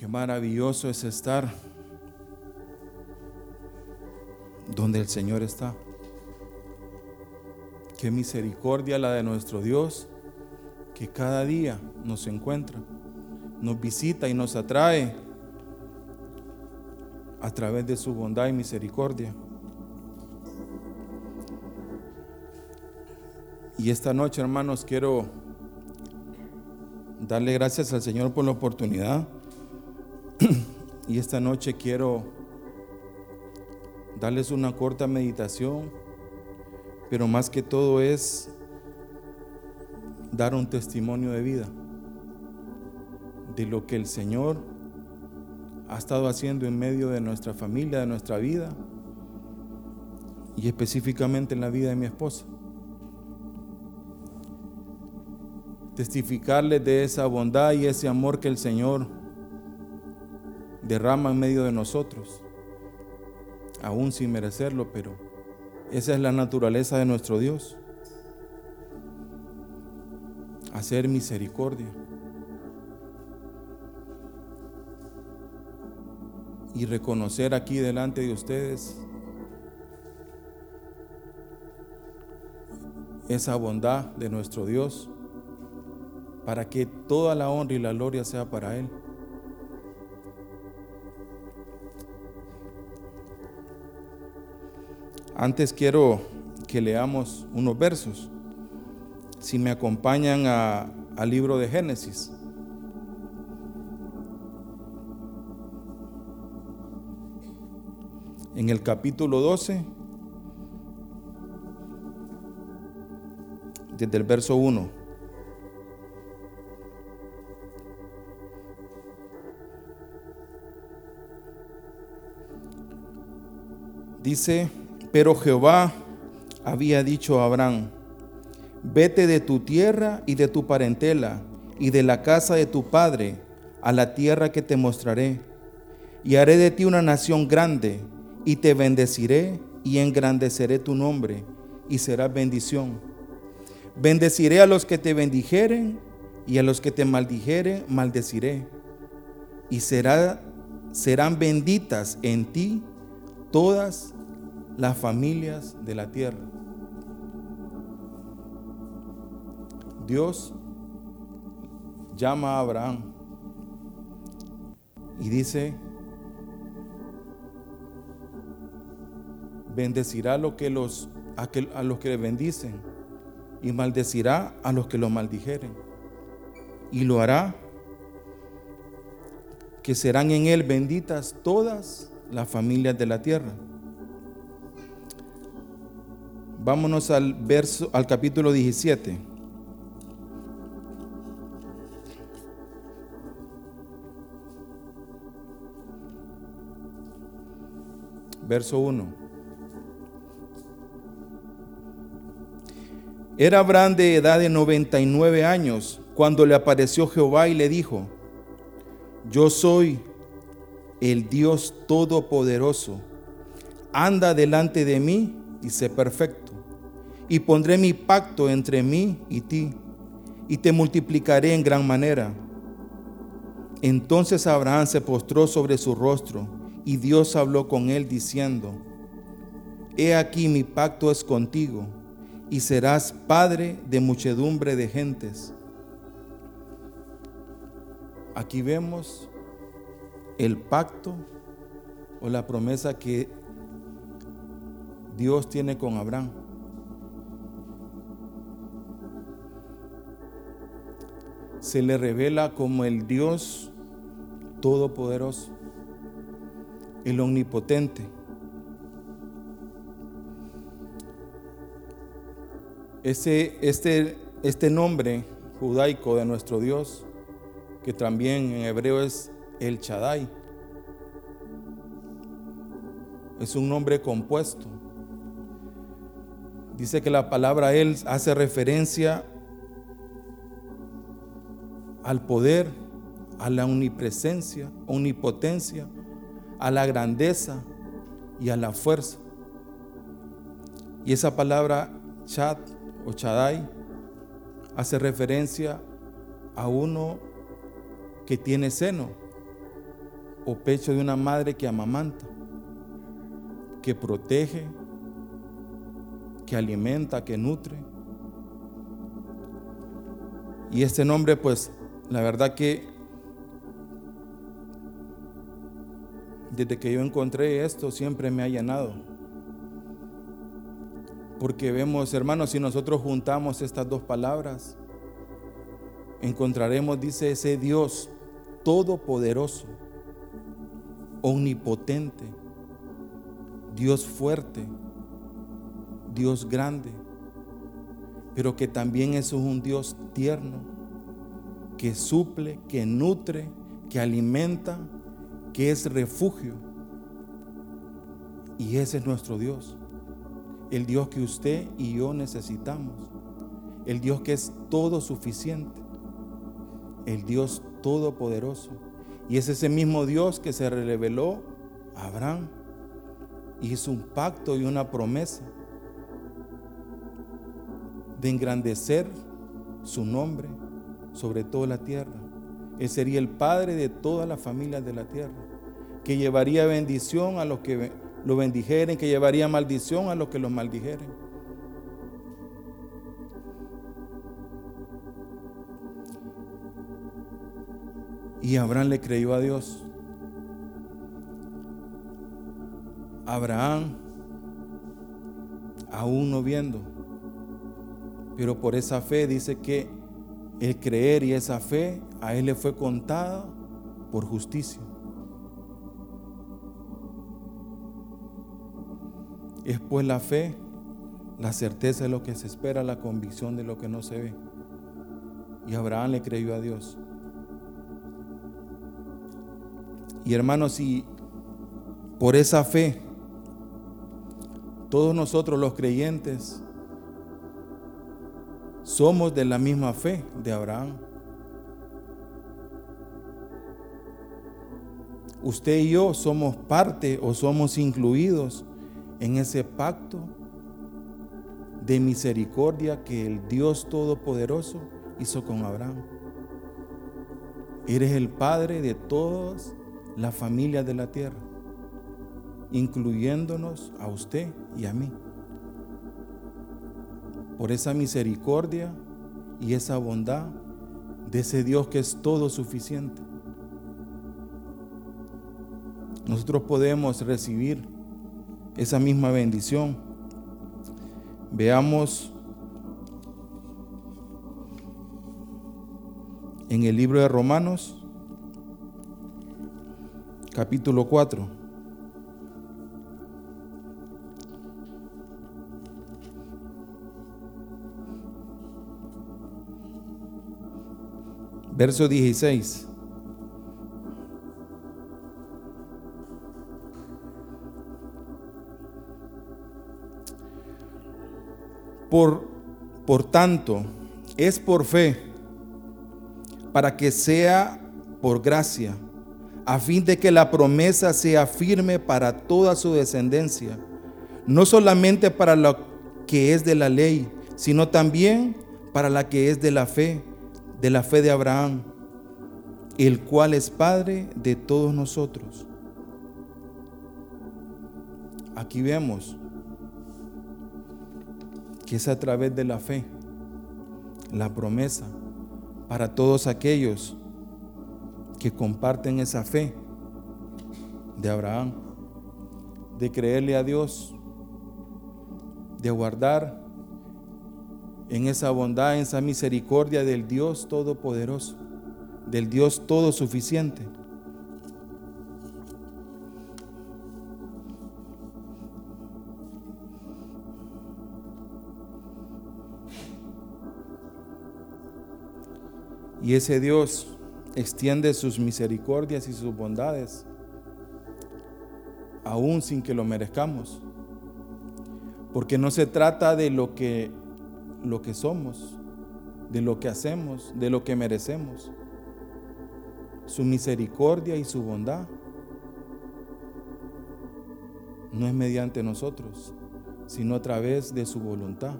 Qué maravilloso es estar donde el Señor está. Qué misericordia la de nuestro Dios, que cada día nos encuentra, nos visita y nos atrae a través de su bondad y misericordia. Y esta noche, hermanos, quiero darle gracias al Señor por la oportunidad. y esta noche quiero darles una corta meditación, pero más que todo es dar un testimonio de vida de lo que el Señor ha estado haciendo en medio de nuestra familia, de nuestra vida y específicamente en la vida de mi esposa. Testificarles de esa bondad y ese amor que el Señor derrama en medio de nosotros, aún sin merecerlo, pero esa es la naturaleza de nuestro Dios. Hacer misericordia. y reconocer aquí delante de ustedes esa bondad de nuestro Dios para que toda la honra y la gloria sea para Él. Antes quiero que leamos unos versos. Si me acompañan al libro de Génesis. en el capítulo 12, desde el verso 1. Dice, pero Jehová había dicho a Abraham, vete de tu tierra y de tu parentela y de la casa de tu padre a la tierra que te mostraré, y haré de ti una nación grande y te bendeciré y engrandeceré tu nombre y serás bendición. Bendeciré a los que te bendijeren y a los que te maldijeren maldeciré. Y será, serán benditas en ti todas las familias de la tierra. Dios llama a Abraham y dice, bendecirá a, los que los, a, los que le bendicen y maldecirá a los que lo maldijeren. Y lo hará que serán en él benditas todas las familias de la tierra. Vámonos al verso al capítulo 17. Verso 1. Era Abraham de edad de 99 años cuando le apareció Jehová y le dijo, yo soy el Dios Todopoderoso, anda delante de mí y sé perfecto, y pondré mi pacto entre mí y ti, y te multiplicaré en gran manera. Entonces Abraham se postró sobre su rostro, y Dios habló con él diciendo, He aquí mi pacto es contigo y serás padre de muchedumbre de gentes. Aquí vemos el pacto o la promesa que Dios tiene con Abraham. Se le revela como el Dios todopoderoso, el omnipotente Ese, este, este nombre judaico de nuestro Dios, que también en hebreo es el Chadai, es un nombre compuesto. Dice que la palabra Él hace referencia al poder, a la omnipresencia, omnipotencia, a la grandeza y a la fuerza. Y esa palabra Chad o Chadai hace referencia a uno que tiene seno o pecho de una madre que amamanta, que protege, que alimenta, que nutre. Y este nombre, pues, la verdad que desde que yo encontré esto, siempre me ha llenado. Porque vemos, hermanos, si nosotros juntamos estas dos palabras, encontraremos, dice ese Dios todopoderoso, omnipotente, Dios fuerte, Dios grande, pero que también es un Dios tierno, que suple, que nutre, que alimenta, que es refugio. Y ese es nuestro Dios el Dios que usted y yo necesitamos, el Dios que es todo suficiente, el Dios todopoderoso. Y es ese mismo Dios que se reveló a Abraham. Hizo un pacto y una promesa de engrandecer su nombre sobre toda la tierra. Él sería el padre de todas las familias de la tierra, que llevaría bendición a los que lo bendijeren, que llevaría maldición a los que los maldijeren. Y Abraham le creyó a Dios. Abraham, aún no viendo, pero por esa fe dice que el creer y esa fe a él le fue contada por justicia. Es pues la fe, la certeza de lo que se espera, la convicción de lo que no se ve. Y Abraham le creyó a Dios. Y hermanos, si por esa fe, todos nosotros los creyentes somos de la misma fe de Abraham. Usted y yo somos parte o somos incluidos en ese pacto de misericordia que el Dios Todopoderoso hizo con Abraham. Eres el padre de todas las familias de la tierra, incluyéndonos a usted y a mí. Por esa misericordia y esa bondad de ese Dios que es todo suficiente. Nosotros podemos recibir esa misma bendición. Veamos en el libro de Romanos, capítulo 4. Verso 16. Por, por tanto, es por fe, para que sea por gracia, a fin de que la promesa sea firme para toda su descendencia, no solamente para lo que es de la ley, sino también para la que es de la fe, de la fe de Abraham, el cual es Padre de todos nosotros. Aquí vemos que es a través de la fe, la promesa para todos aquellos que comparten esa fe de Abraham, de creerle a Dios, de guardar en esa bondad, en esa misericordia del Dios Todopoderoso, del Dios Todo Suficiente. Y ese Dios extiende sus misericordias y sus bondades, aún sin que lo merezcamos. Porque no se trata de lo que, lo que somos, de lo que hacemos, de lo que merecemos. Su misericordia y su bondad no es mediante nosotros, sino a través de su voluntad,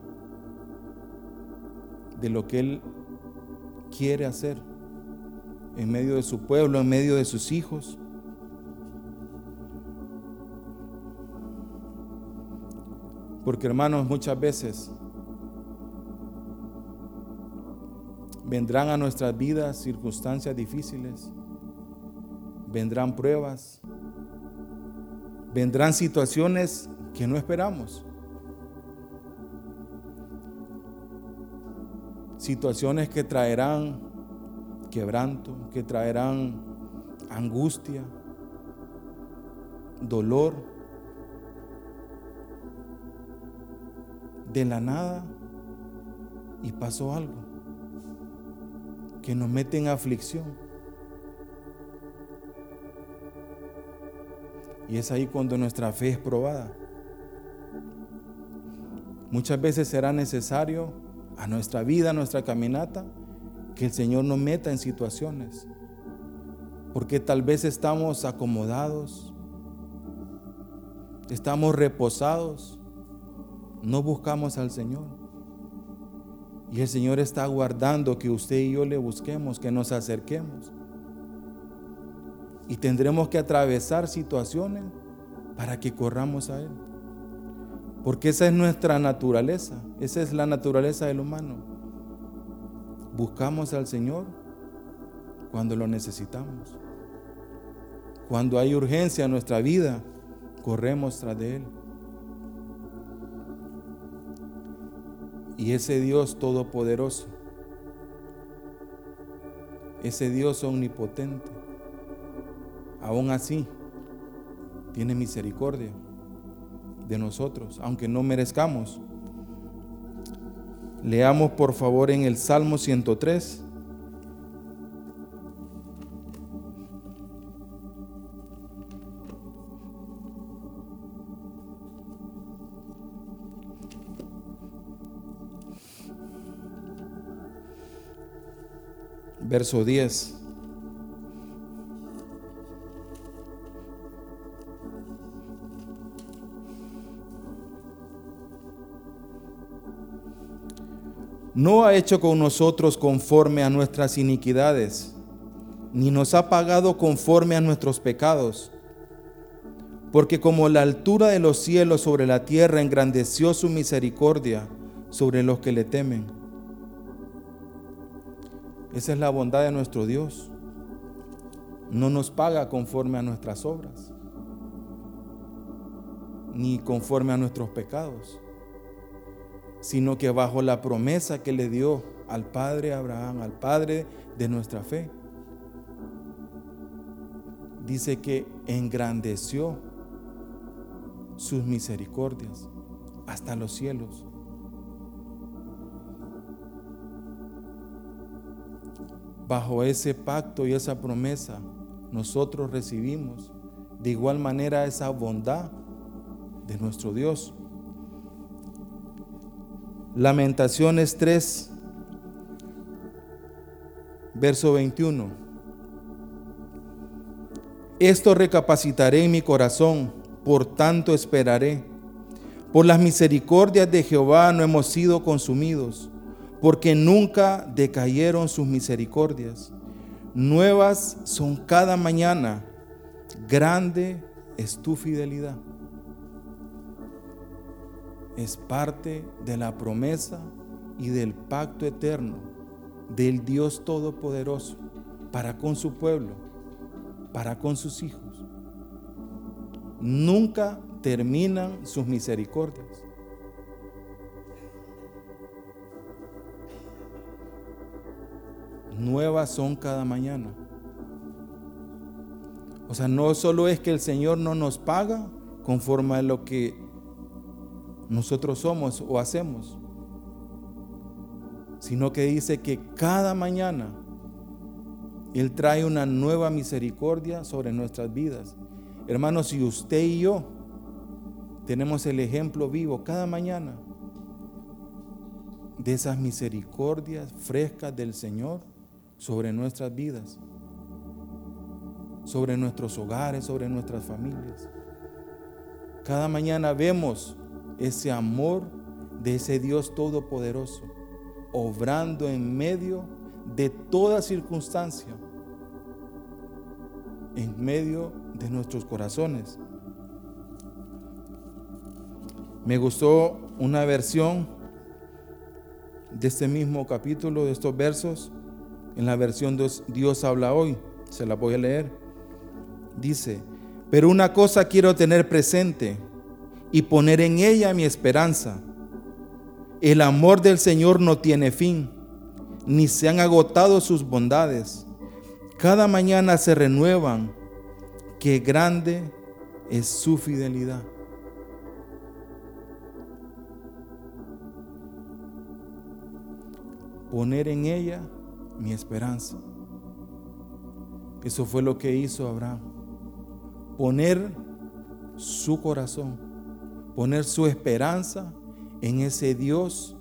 de lo que Él quiere hacer en medio de su pueblo, en medio de sus hijos. Porque hermanos, muchas veces vendrán a nuestras vidas circunstancias difíciles, vendrán pruebas, vendrán situaciones que no esperamos. Situaciones que traerán quebranto, que traerán angustia, dolor. De la nada y pasó algo que nos mete en aflicción. Y es ahí cuando nuestra fe es probada. Muchas veces será necesario a nuestra vida, a nuestra caminata, que el Señor nos meta en situaciones. Porque tal vez estamos acomodados, estamos reposados, no buscamos al Señor. Y el Señor está aguardando que usted y yo le busquemos, que nos acerquemos. Y tendremos que atravesar situaciones para que corramos a Él. Porque esa es nuestra naturaleza, esa es la naturaleza del humano. Buscamos al Señor cuando lo necesitamos. Cuando hay urgencia en nuestra vida, corremos tras de Él. Y ese Dios todopoderoso, ese Dios omnipotente, aún así, tiene misericordia de nosotros, aunque no merezcamos. Leamos por favor en el Salmo 103. Verso 10. no ha hecho con nosotros conforme a nuestras iniquidades, ni nos ha pagado conforme a nuestros pecados. Porque como la altura de los cielos sobre la tierra engrandeció su misericordia sobre los que le temen. Esa es la bondad de nuestro Dios. No nos paga conforme a nuestras obras, ni conforme a nuestros pecados sino que bajo la promesa que le dio al Padre Abraham, al Padre de nuestra fe. Dice que engrandeció sus misericordias hasta los cielos. Bajo ese pacto y esa promesa, nosotros recibimos de igual manera esa bondad de nuestro Dios. Lamentaciones 3, verso 21. Esto recapacitaré en mi corazón, por tanto esperaré. Por las misericordias de Jehová no hemos sido consumidos, porque nunca decayeron sus misericordias. Nuevas son cada mañana, grande es tu fidelidad es parte de la promesa y del pacto eterno del Dios Todopoderoso para con su pueblo, para con sus hijos. Nunca terminan sus misericordias. Nuevas son cada mañana. O sea, no solo es que el Señor no nos paga conforme a lo que nosotros somos o hacemos, sino que dice que cada mañana Él trae una nueva misericordia sobre nuestras vidas. Hermanos, si usted y yo tenemos el ejemplo vivo cada mañana de esas misericordias frescas del Señor sobre nuestras vidas, sobre nuestros hogares, sobre nuestras familias. Cada mañana vemos ese amor de ese Dios todopoderoso, obrando en medio de toda circunstancia, en medio de nuestros corazones. Me gustó una versión de este mismo capítulo, de estos versos, en la versión Dios, Dios habla hoy. Se la voy a leer. Dice, pero una cosa quiero tener presente y poner en ella mi esperanza. El amor del Señor no tiene fin, ni se han agotado sus bondades. Cada mañana se renuevan. Qué grande es su fidelidad. Poner en ella mi esperanza. Eso fue lo que hizo Abraham. Poner su corazón, poner su esperanza en ese Dios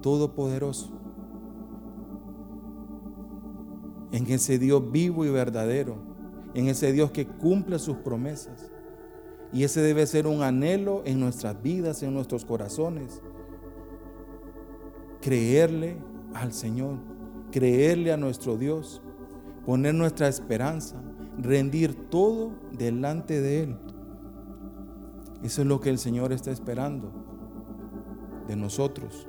todopoderoso, en ese Dios vivo y verdadero, en ese Dios que cumple sus promesas. Y ese debe ser un anhelo en nuestras vidas, en nuestros corazones. Creerle al Señor, creerle a nuestro Dios, poner nuestra esperanza, rendir todo delante de Él. Eso es lo que el Señor está esperando de nosotros.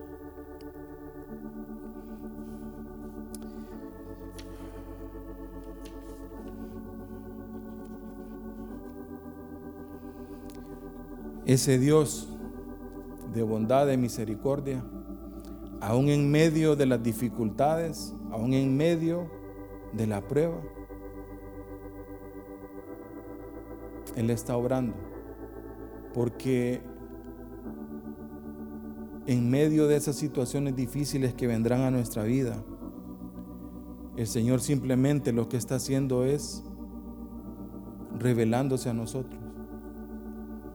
Ese Dios de bondad, de misericordia, aún en medio de las dificultades, aún en medio de la prueba, Él está obrando. Porque en medio de esas situaciones difíciles que vendrán a nuestra vida, el Señor simplemente lo que está haciendo es revelándose a nosotros,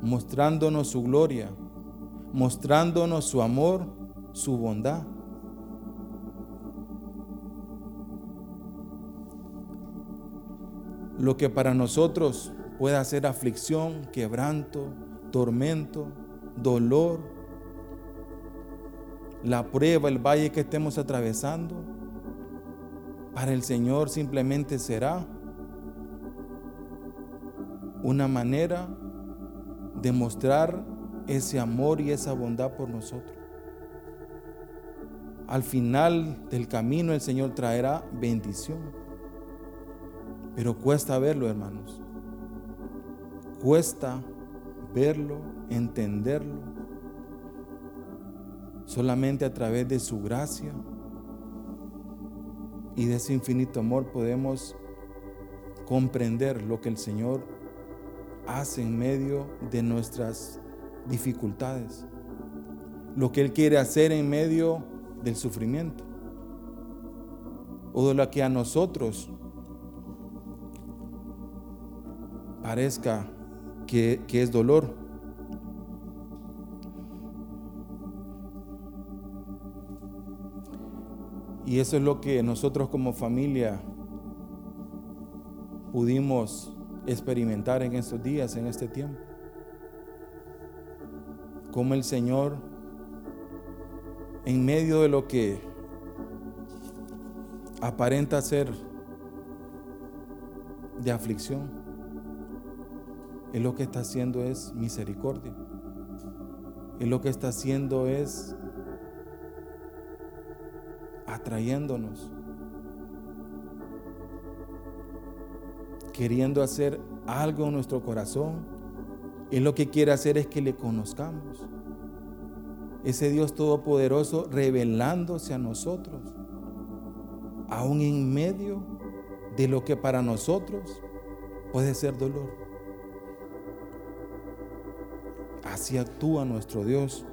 mostrándonos su gloria, mostrándonos su amor, su bondad. Lo que para nosotros pueda ser aflicción, quebranto, tormento, dolor, la prueba, el valle que estemos atravesando, para el Señor simplemente será una manera de mostrar ese amor y esa bondad por nosotros. Al final del camino el Señor traerá bendición. Pero cuesta verlo, hermanos. Cuesta verlo, entenderlo. Solamente a través de su gracia y de ese infinito amor podemos comprender lo que el Señor hace en medio de nuestras dificultades. Lo que Él quiere hacer en medio del sufrimiento. O de lo que a nosotros parezca que, es dolor. Y eso es lo que nosotros como familia pudimos experimentar en estos días, en este tiempo. Como el Señor, en medio de lo que aparenta ser de aflicción, él lo que está haciendo es misericordia. Él lo que está haciendo es atrayéndonos. Queriendo hacer algo en nuestro corazón. Él lo que quiere hacer es que le conozcamos. Ese Dios todopoderoso revelándose a nosotros. Aún en medio de lo que para nosotros puede ser dolor. Así actúa nuestro Dios.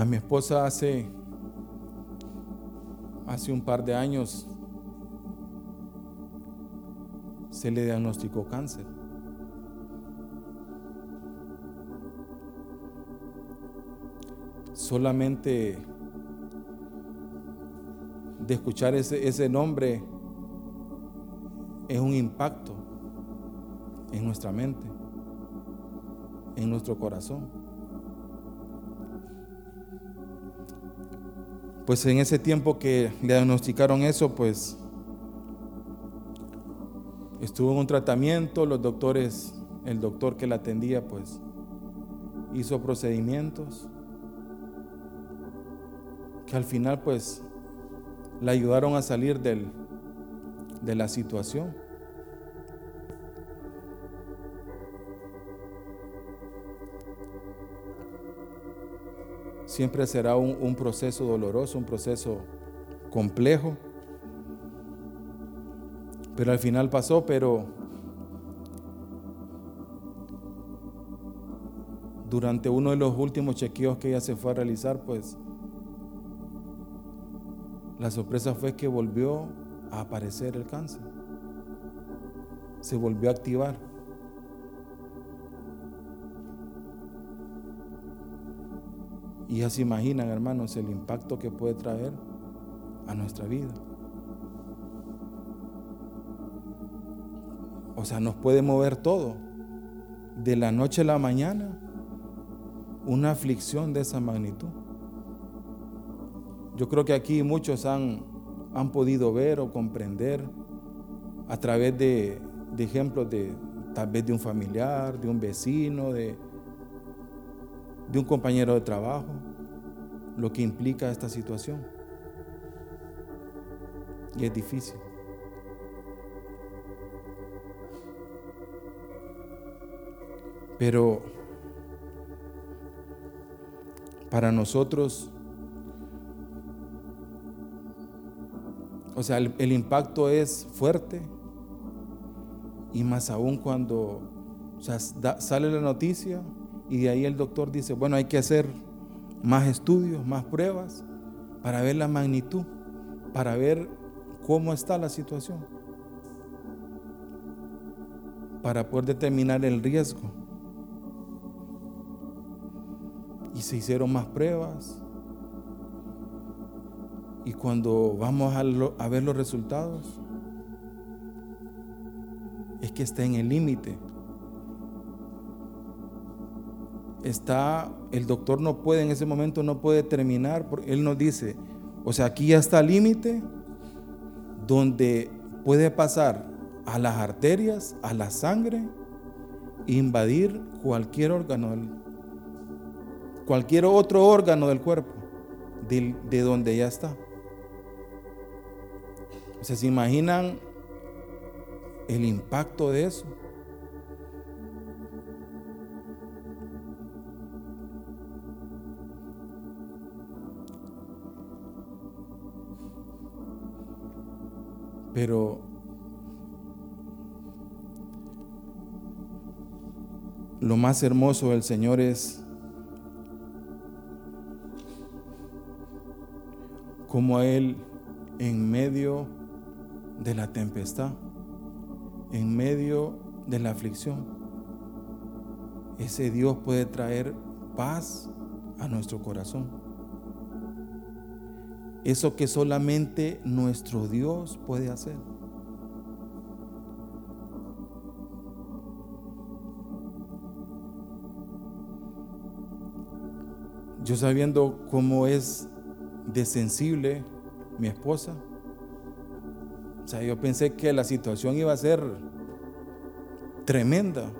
A mi esposa hace hace un par de años se le diagnosticó cáncer. solamente de escuchar ese, ese nombre es un impacto en nuestra mente. en nuestro corazón. Pues en ese tiempo que le diagnosticaron eso, pues estuvo en un tratamiento, los doctores, el doctor que la atendía, pues hizo procedimientos que al final pues la ayudaron a salir del, de la situación. Siempre será un, proceso doloroso, un proceso complejo. Pero al final pasó, pero durante uno de los últimos chequeos que ella se fue a realizar, pues la sorpresa fue que volvió a aparecer el cáncer. Se volvió a activar. Y ya se imaginan, hermanos, el impacto que puede traer a nuestra vida. O sea, nos puede mover todo. De la noche a la mañana, una aflicción de esa magnitud. Yo creo que aquí muchos han, han podido ver o comprender a través de, de ejemplos de tal vez de un familiar, de un vecino, de, de un compañero de trabajo, lo que implica esta situación. Y es difícil. Pero para nosotros, o sea, el, impacto es fuerte y más aún cuando sale la noticia y de ahí el doctor dice, bueno, hay que hacer más estudios, más pruebas para ver la magnitud, para ver cómo está la situación, para poder determinar el riesgo. Y se hicieron más pruebas. Y cuando vamos a, ver los resultados, es que está en el límite está, el doctor no puede en ese momento, no puede terminar, él nos dice, o sea, aquí ya está el límite donde puede pasar a las arterias, a la sangre, invadir cualquier órgano, cualquier otro órgano del cuerpo, de, de donde ya está. O sea, ¿se imaginan el impacto de eso? Pero lo más hermoso del Señor es como a Él en medio de la tempestad, en medio de la aflicción, ese Dios puede traer paz a nuestro corazón. Eso que solamente nuestro Dios puede hacer. Yo sabiendo cómo es de sensible mi esposa, o sea, yo pensé que la situación iba a ser tremenda.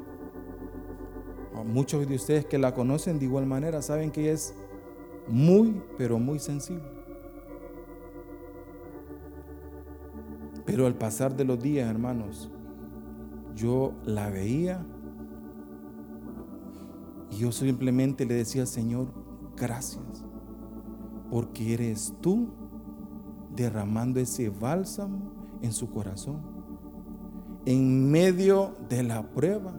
Muchos de ustedes que la conocen de igual manera saben que ella es muy, pero muy sensible. Pero al pasar de los días, hermanos, yo la veía y yo simplemente le decía, Señor, gracias, porque eres tú derramando ese bálsamo en su corazón. En medio de la prueba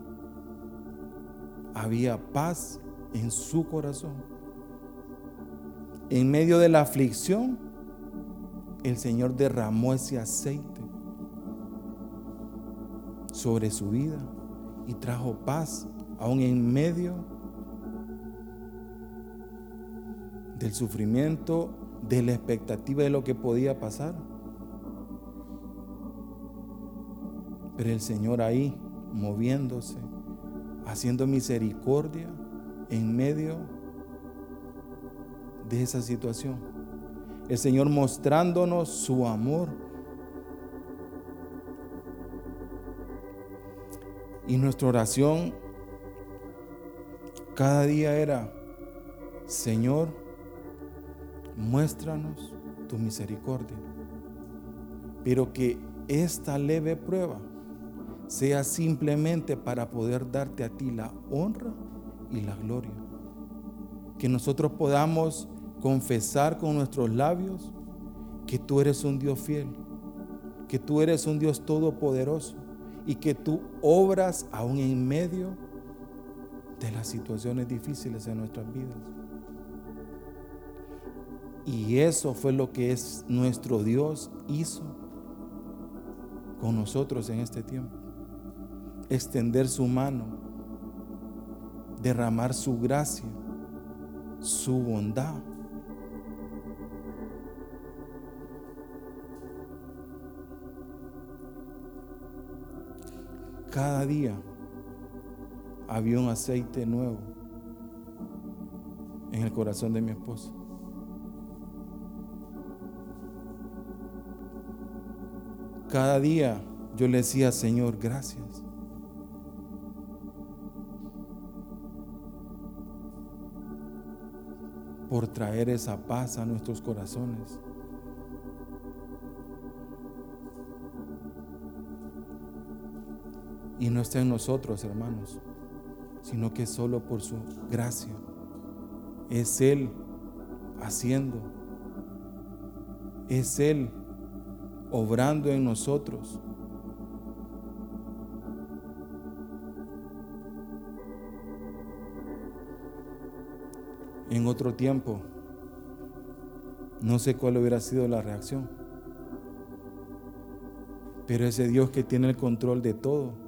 había paz en su corazón. En medio de la aflicción, el Señor derramó ese aceite sobre su vida y trajo paz aún en medio del sufrimiento, de la expectativa de lo que podía pasar. Pero el Señor ahí, moviéndose, haciendo misericordia en medio de esa situación. El Señor mostrándonos su amor. Y nuestra oración cada día era, Señor, muéstranos tu misericordia. Pero que esta leve prueba sea simplemente para poder darte a ti la honra y la gloria. Que nosotros podamos confesar con nuestros labios que tú eres un Dios fiel, que tú eres un Dios todopoderoso y que tú obras aún en medio de las situaciones difíciles de nuestras vidas. Y eso fue lo que es nuestro Dios hizo con nosotros en este tiempo extender su mano, derramar su gracia, su bondad. Cada día había un aceite nuevo en el corazón de mi esposa. Cada día yo le decía, Señor, gracias. por traer esa paz a nuestros corazones. Y no está en nosotros, hermanos, sino que solo por su gracia. Es Él haciendo. Es Él obrando en nosotros. en otro tiempo, no sé cuál hubiera sido la reacción. Pero ese Dios que tiene el control de todo,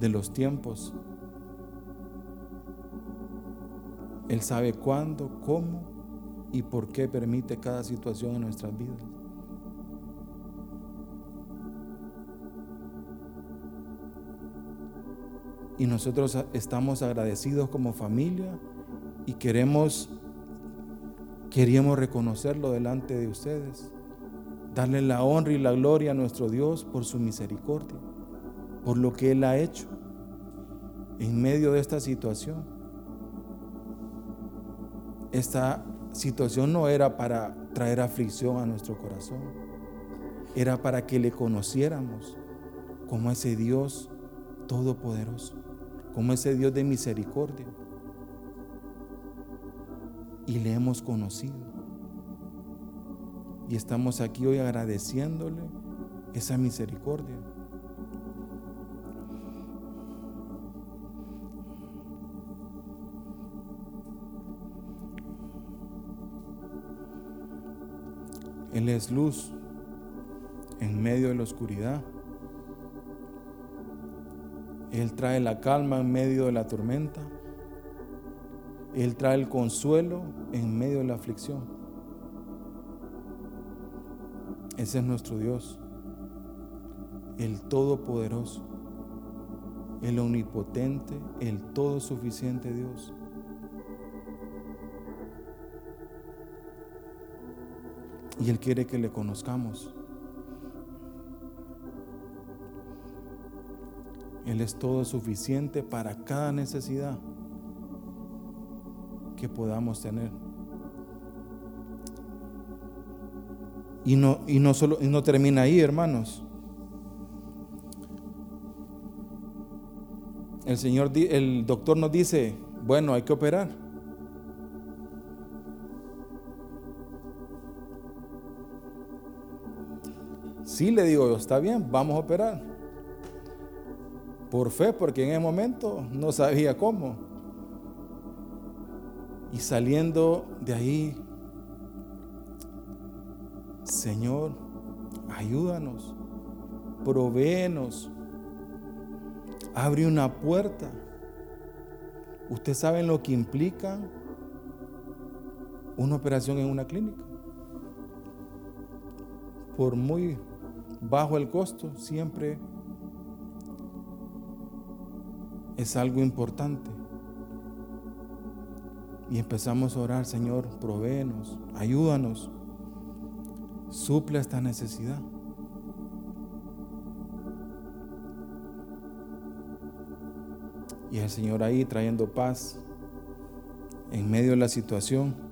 de los tiempos, Él sabe cuándo, cómo y por qué permite cada situación en nuestras vidas. y nosotros estamos agradecidos como familia y queremos queríamos reconocerlo delante de ustedes. Darle la honra y la gloria a nuestro Dios por su misericordia, por lo que Él ha hecho en medio de esta situación. Esta situación no era para traer aflicción a nuestro corazón, era para que le conociéramos como ese Dios todopoderoso como ese Dios de misericordia. Y le hemos conocido. Y estamos aquí hoy agradeciéndole esa misericordia. Él es luz en medio de la oscuridad. Él trae la calma en medio de la tormenta. Él trae el consuelo en medio de la aflicción. Ese es nuestro Dios, el Todopoderoso, el Omnipotente, el Todo Suficiente Dios. Y Él quiere que le conozcamos. Él es todo suficiente para cada necesidad que podamos tener. Y no, y no, solo, y no termina ahí, hermanos. El Señor, el doctor nos dice, bueno, hay que operar. Sí, le digo, está bien, vamos a operar. Por fe, porque en ese momento no sabía cómo. Y saliendo de ahí, Señor, ayúdanos, provéenos, abre una puerta. Ustedes saben lo que implica una operación en una clínica. Por muy bajo el costo, siempre es algo importante. Y empezamos a orar, Señor, provéenos, ayúdanos, suple esta necesidad. Y el Señor ahí trayendo paz en medio de la situación.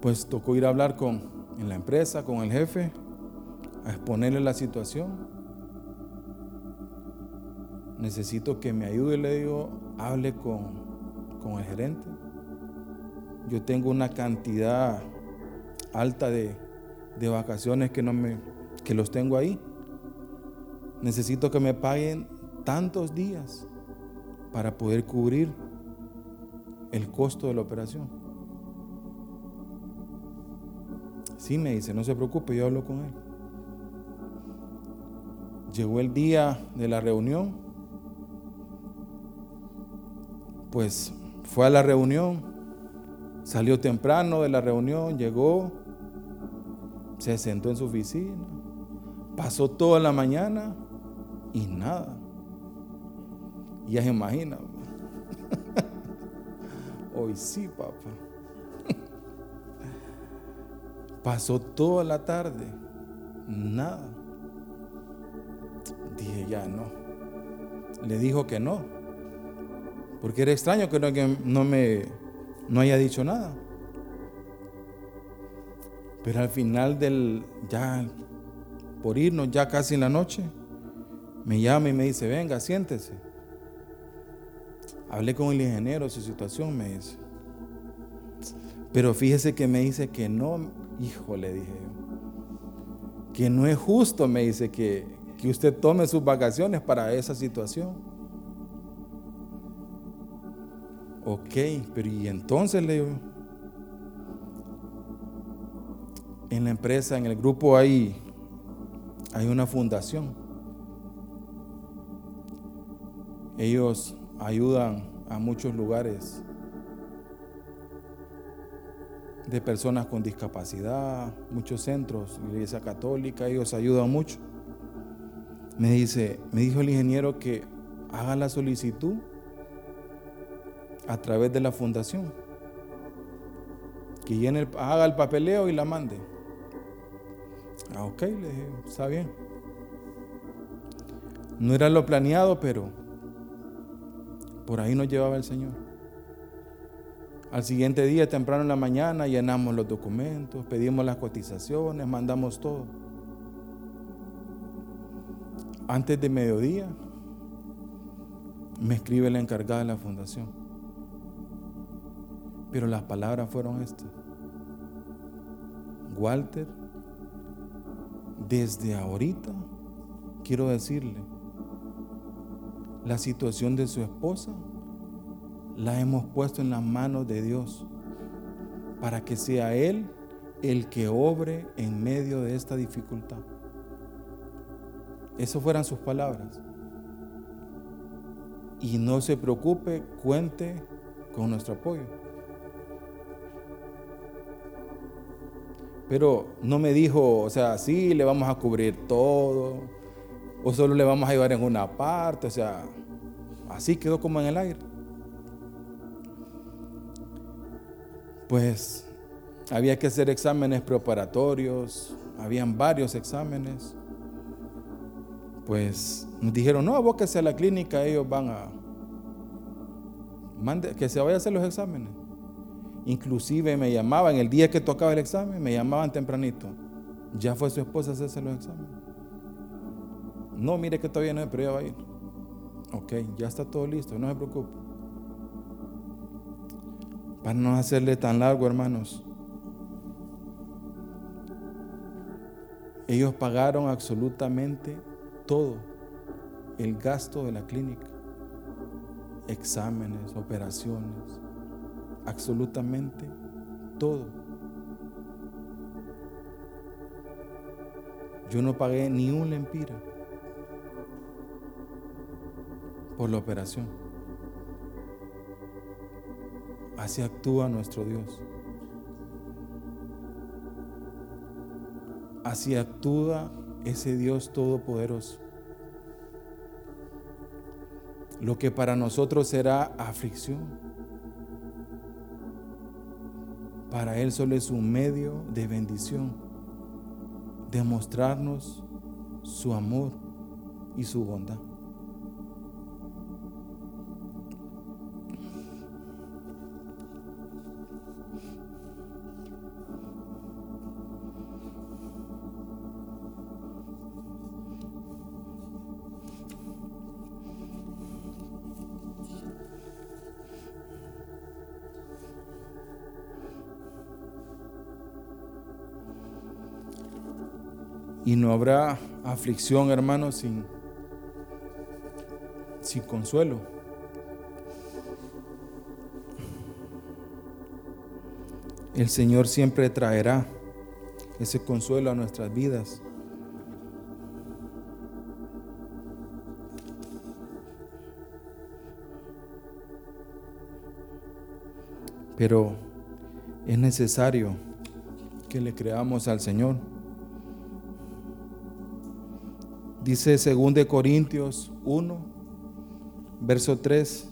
Pues tocó ir a hablar con en la empresa, con el jefe, a exponerle la situación. Necesito que me ayude, le digo, hable con, con el gerente. Yo tengo una cantidad alta de, de vacaciones que no me que los tengo ahí. Necesito que me paguen tantos días para poder cubrir el costo de la operación. Sí, me dice, no se preocupe, yo hablo con él. Llegó el día de la reunión, pues fue a la reunión, salió temprano de la reunión, llegó, se sentó en su oficina, pasó toda la mañana y nada. Ya se imagina. Hoy sí, papá. Pasó toda la tarde, nada. Dije, ya no. Le dijo que no. Porque era extraño que no, que no me no haya dicho nada. Pero al final del, ya por irnos, ya casi en la noche, me llama y me dice, venga, siéntese. Hablé con el ingeniero su situación, me dice. Pero fíjese que me dice que no, hijo, le dije yo. Que no es justo, me dice, que, que usted tome sus vacaciones para esa situación. Ok, pero y entonces le digo, en la empresa, en el grupo hay, hay una fundación. Ellos ayudan a muchos lugares de personas con discapacidad, muchos centros, iglesia católica, ellos ayudan mucho. Me dice, me dijo el ingeniero que haga la solicitud a través de la fundación. Que haga el papeleo y la mande. Ah, ok, le dije, está bien. No era lo planeado, pero por ahí nos llevaba el Señor. Al siguiente día, temprano en la mañana, llenamos los documentos, pedimos las cotizaciones, mandamos todo. Antes de mediodía, me escribe la encargada de la fundación. Pero las palabras fueron estas. Walter, desde ahorita quiero decirle la situación de su esposa la hemos puesto en las manos de Dios para que sea Él el que obre en medio de esta dificultad. Esas fueran sus palabras. Y no se preocupe, cuente con nuestro apoyo. Pero no me dijo, o sea, sí, le vamos a cubrir todo o solo le vamos a ayudar en una parte, o sea, así quedó como en el aire. Pues había que hacer exámenes preparatorios, habían varios exámenes. Pues nos dijeron, no, abóquese a la clínica, ellos van a... Mande, que se vaya a hacer los exámenes. Inclusive me llamaban, el día que tocaba el examen, me llamaban tempranito. Ya fue su esposa a hacerse los exámenes. No, mire que todavía no, pero ya va a ir. Ok, ya está todo listo, no se preocupe. Para no hacerle tan largo, hermanos. Ellos pagaron absolutamente todo el gasto de la clínica. Exámenes, operaciones, absolutamente todo. Yo no pagué ni un lempira. por la operación. Así actúa nuestro Dios. Así actúa ese Dios todopoderoso. lo que para nosotros será aflicción, para Él solo es un medio de bendición, de mostrarnos su amor y su bondad. Y no habrá aflicción, hermanos, sin, sin consuelo. El Señor siempre traerá ese consuelo a nuestras vidas. Pero es necesario que le creamos al Señor. Dice 2 Corintios 1, verso 3.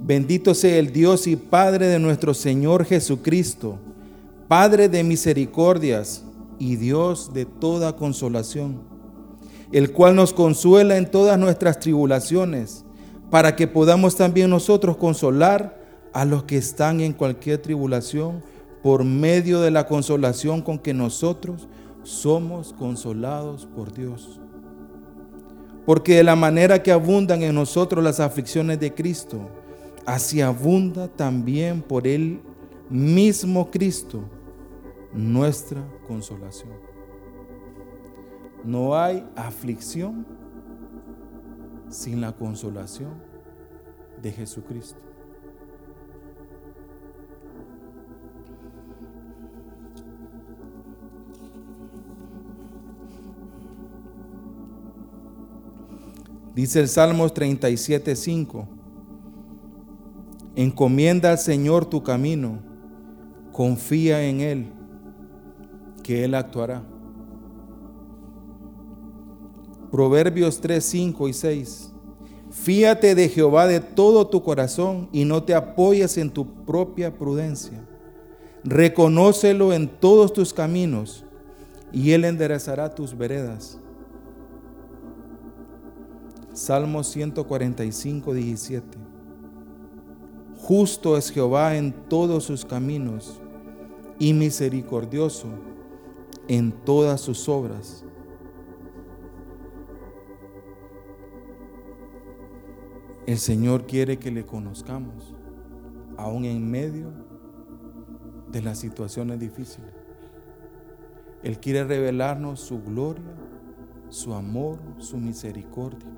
Bendito sea el Dios y Padre de nuestro Señor Jesucristo, Padre de misericordias y Dios de toda consolación, el cual nos consuela en todas nuestras tribulaciones, para que podamos también nosotros consolar a los que están en cualquier tribulación por medio de la consolación con que nosotros somos consolados por Dios. Porque de la manera que abundan en nosotros las aflicciones de Cristo, así abunda también por Él mismo Cristo nuestra consolación. No hay aflicción sin la consolación de Jesucristo. Dice el Salmos 37, 5. Encomienda al Señor tu camino, confía en Él, que Él actuará. Proverbios 3, 5 y 6. Fíate de Jehová de todo tu corazón y no te apoyes en tu propia prudencia. Reconócelo en todos tus caminos y Él enderezará tus veredas. Salmo 145, 17. Justo es Jehová en todos sus caminos y misericordioso en todas sus obras. El Señor quiere que le conozcamos, aún en medio de las situaciones difíciles. Él quiere revelarnos su gloria, su amor, su misericordia.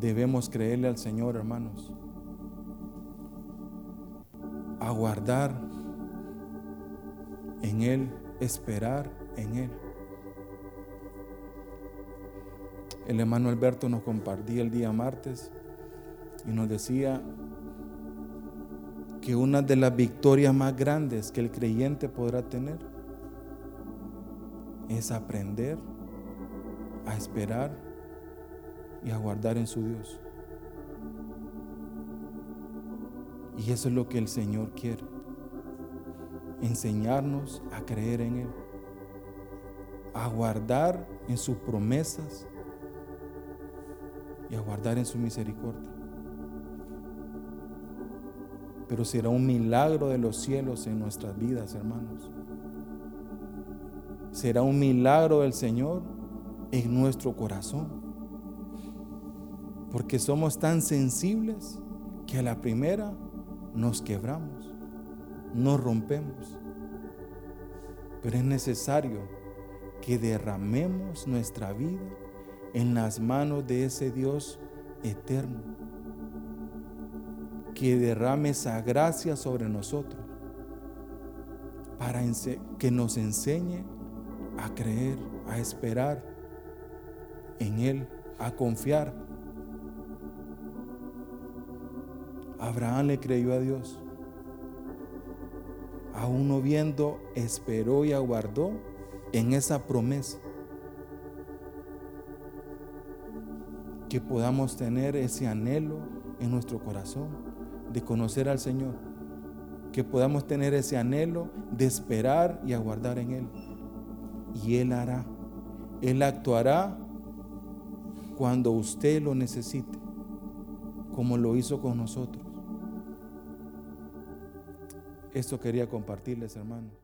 debemos creerle al Señor, hermanos. Aguardar en Él, esperar en Él. El hermano Alberto nos compartía el día martes y nos decía que una de las victorias más grandes que el creyente podrá tener es aprender a esperar y a guardar en su Dios. Y eso es lo que el Señor quiere. Enseñarnos a creer en Él. A guardar en sus promesas y a guardar en su misericordia. Pero será un milagro de los cielos en nuestras vidas, hermanos. Será un milagro del Señor en nuestro corazón. Porque somos tan sensibles que a la primera nos quebramos, nos rompemos. Pero es necesario que derramemos nuestra vida en las manos de ese Dios eterno. Que derrame esa gracia sobre nosotros para que nos enseñe a creer, a esperar en Él, a confiar Abraham le creyó a Dios. aún no viendo, esperó y aguardó en esa promesa. Que podamos tener ese anhelo en nuestro corazón de conocer al Señor. Que podamos tener ese anhelo de esperar y aguardar en Él. Y Él hará. Él actuará cuando usted lo necesite, como lo hizo con nosotros. Esto quería compartirles, hermanos.